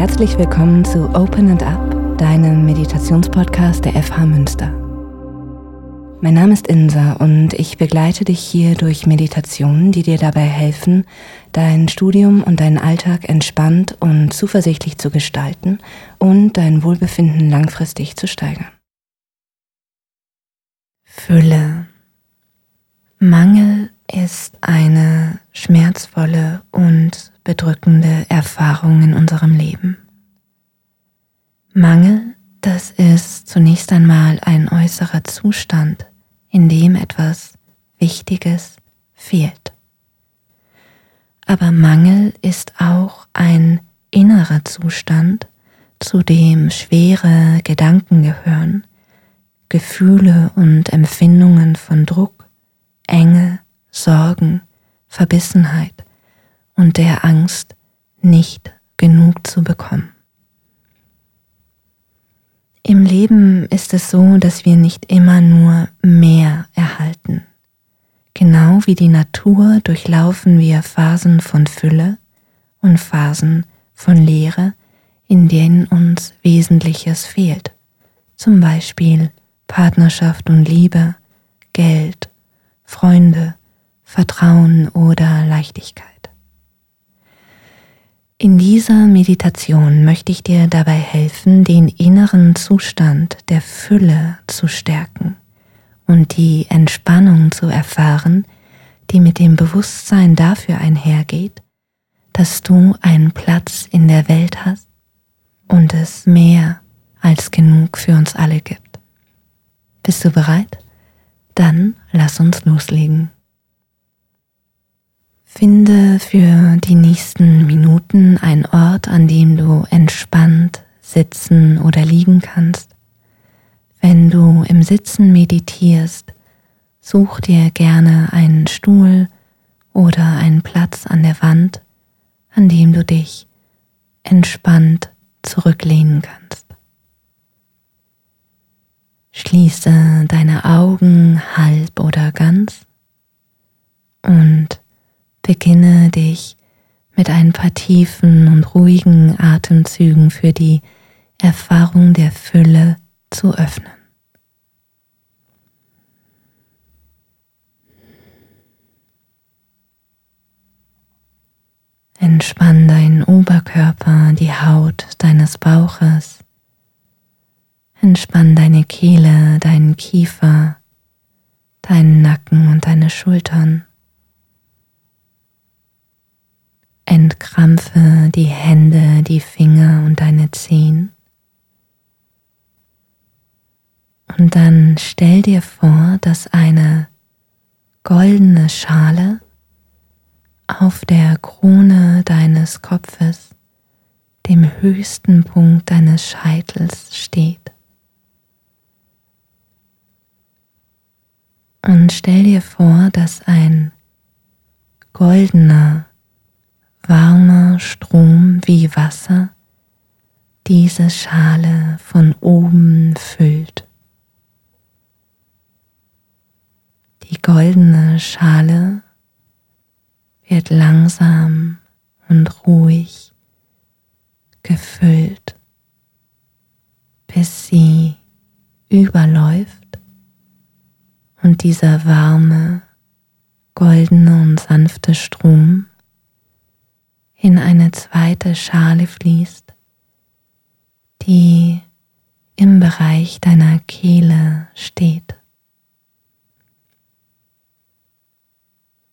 herzlich willkommen zu Open and Up, deinem Meditationspodcast der FH Münster. Mein Name ist Insa und ich begleite dich hier durch Meditationen, die dir dabei helfen, dein Studium und deinen Alltag entspannt und zuversichtlich zu gestalten und dein Wohlbefinden langfristig zu steigern. Fülle. Mangel ist eine schmerzvolle und bedrückende Erfahrung in unserem Leben. Mangel, das ist zunächst einmal ein äußerer Zustand, in dem etwas Wichtiges fehlt. Aber Mangel ist auch ein innerer Zustand, zu dem schwere Gedanken gehören, Gefühle und Empfindungen von Druck, Enge, Sorgen, Verbissenheit und der Angst, nicht genug zu bekommen. Im Leben ist es so, dass wir nicht immer nur mehr erhalten. Genau wie die Natur durchlaufen wir Phasen von Fülle und Phasen von Leere, in denen uns Wesentliches fehlt. Zum Beispiel Partnerschaft und Liebe, Geld, Freunde, Vertrauen oder Leichtigkeit. In dieser Meditation möchte ich dir dabei helfen, den inneren Zustand der Fülle zu stärken und die Entspannung zu erfahren, die mit dem Bewusstsein dafür einhergeht, dass du einen Platz in der Welt hast und es mehr als genug für uns alle gibt. Bist du bereit? Dann lass uns loslegen. Finde für die nächsten Minuten einen Ort, an dem du entspannt sitzen oder liegen kannst. Wenn du im Sitzen meditierst, such dir gerne einen Stuhl oder einen Platz an der Wand, an dem du dich entspannt zurücklehnen kannst. Schließe deine Augen halb oder ganz und Beginne dich mit ein paar tiefen und ruhigen Atemzügen für die Erfahrung der Fülle zu öffnen. Entspann deinen Oberkörper, die Haut deines Bauches. Entspann deine Kehle, deinen Kiefer, deinen Nacken und deine Schultern. Entkrampfe die Hände, die Finger und deine Zehen. Und dann stell dir vor, dass eine goldene Schale auf der Krone deines Kopfes, dem höchsten Punkt deines Scheitels steht. Und stell dir vor, dass ein goldener warmer Strom wie Wasser diese Schale von oben füllt. Die goldene Schale wird langsam und ruhig gefüllt, bis sie überläuft und dieser warme, goldene und sanfte Strom in eine zweite Schale fließt, die im Bereich deiner Kehle steht.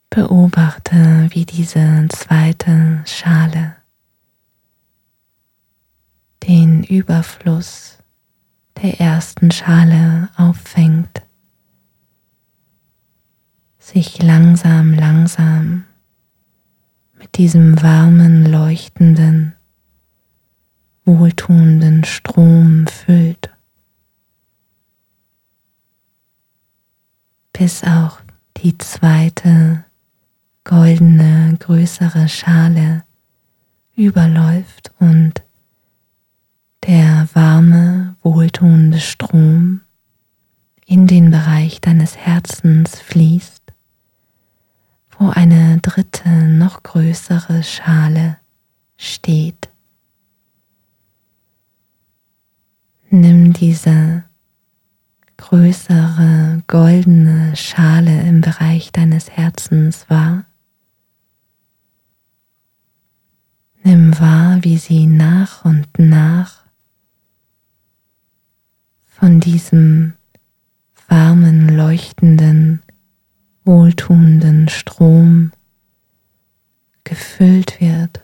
Beobachte, wie diese zweite Schale den Überfluss der ersten Schale auffängt, sich langsam, langsam mit diesem warmen, leuchtenden, wohltuenden Strom füllt, bis auch die zweite goldene, größere Schale überläuft und der warme, wohltuende Strom in den Bereich deines Herzens fließt wo eine dritte, noch größere Schale steht, Nimm diese größere goldene Schale im Bereich deines Herzens wahr. Nimm wahr, wie sie nach und nach von diesem warmen, leuchtenden, wohltuenden Strom gefüllt wird.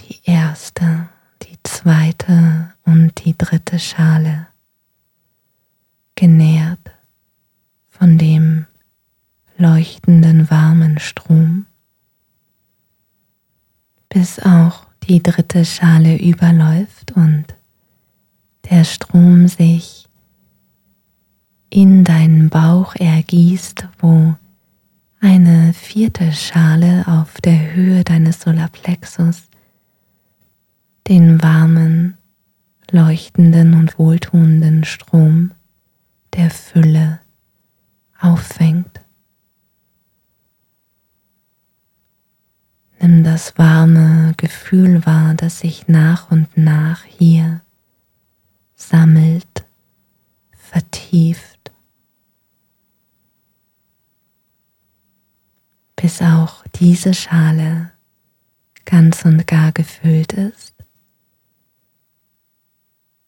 Die erste, die zweite und die dritte Schale genährt von dem leuchtenden warmen Strom bis auch die dritte Schale überläuft und der Strom sich in deinen Bauch ergießt, wo eine vierte Schale auf der Höhe deines Solarplexus den warmen, leuchtenden und wohltuenden Strom der Fülle auffängt. Nimm das warme Gefühl wahr, das sich nach und nach hier sammelt, vertieft, bis auch diese Schale ganz und gar gefüllt ist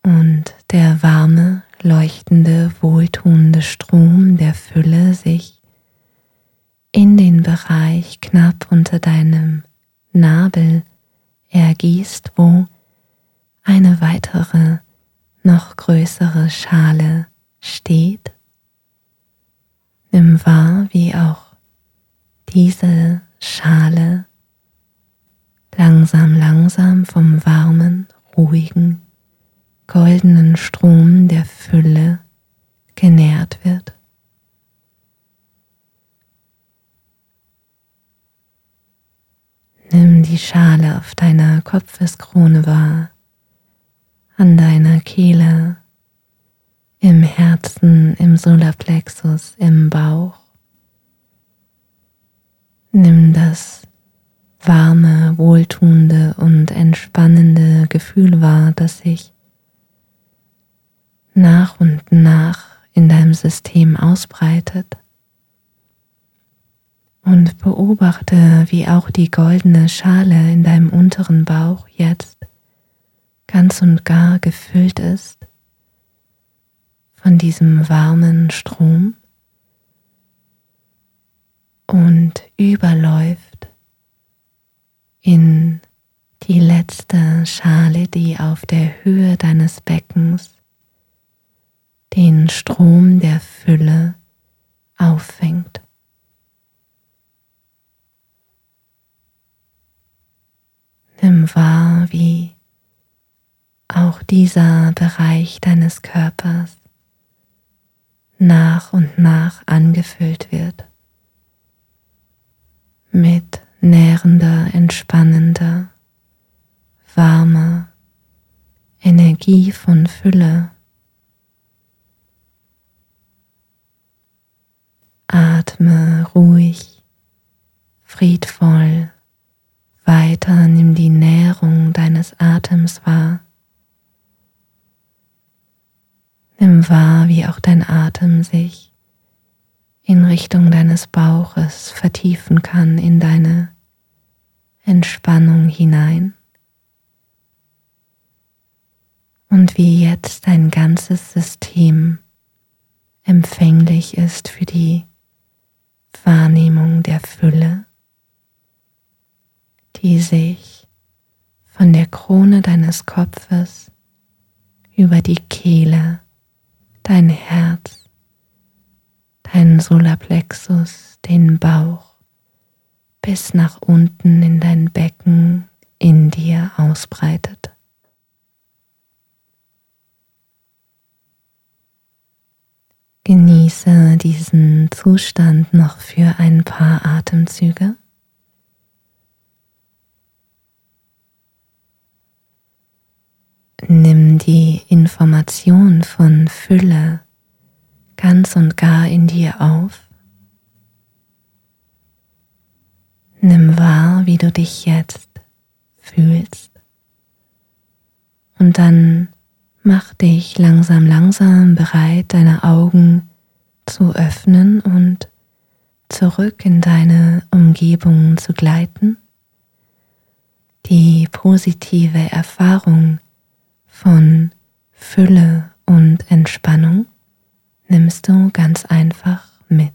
und der warme, leuchtende, wohltuende Strom der Fülle sich in den Bereich knapp unter deinem Nabel ergießt, wo eine weitere, noch größere Schale steht. Nimm wahr, wie auch diese Schale langsam, langsam vom warmen, ruhigen, goldenen Strom der Fülle genährt wird. Nimm die Schale auf deiner Kopfeskrone wahr, an deiner Kehle, im Herzen, im Solarplexus, im Bauch. Nimm das warme, wohltuende und entspannende Gefühl wahr, das sich nach und nach in deinem System ausbreitet. Und beobachte, wie auch die goldene Schale in deinem unteren Bauch jetzt ganz und gar gefüllt ist von diesem warmen Strom und überläuft in die letzte Schale, die auf der Höhe deines Beckens den Strom der Fülle auffängt. Nimm wahr, wie auch dieser Bereich deines Körpers nach und nach angefüllt wird mit nährender, entspannender, warmer Energie von Fülle. Atme ruhig, friedvoll weiter nimm die Nährung deines Atems wahr. Nimm wahr, wie auch dein Atem sich in Richtung deines Bauches vertiefen kann in deine Entspannung hinein. Und wie jetzt dein ganzes System empfänglich ist für die Wahrnehmung der Fülle die sich von der Krone deines Kopfes über die Kehle, dein Herz, deinen Solarplexus, den Bauch bis nach unten in dein Becken in dir ausbreitet. Genieße diesen Zustand noch für ein paar Atemzüge. Nimm die Information von Fülle ganz und gar in dir auf. Nimm wahr, wie du dich jetzt fühlst. Und dann mach dich langsam, langsam bereit, deine Augen zu öffnen und zurück in deine Umgebung zu gleiten. Die positive Erfahrung von Fülle und Entspannung nimmst du ganz einfach mit.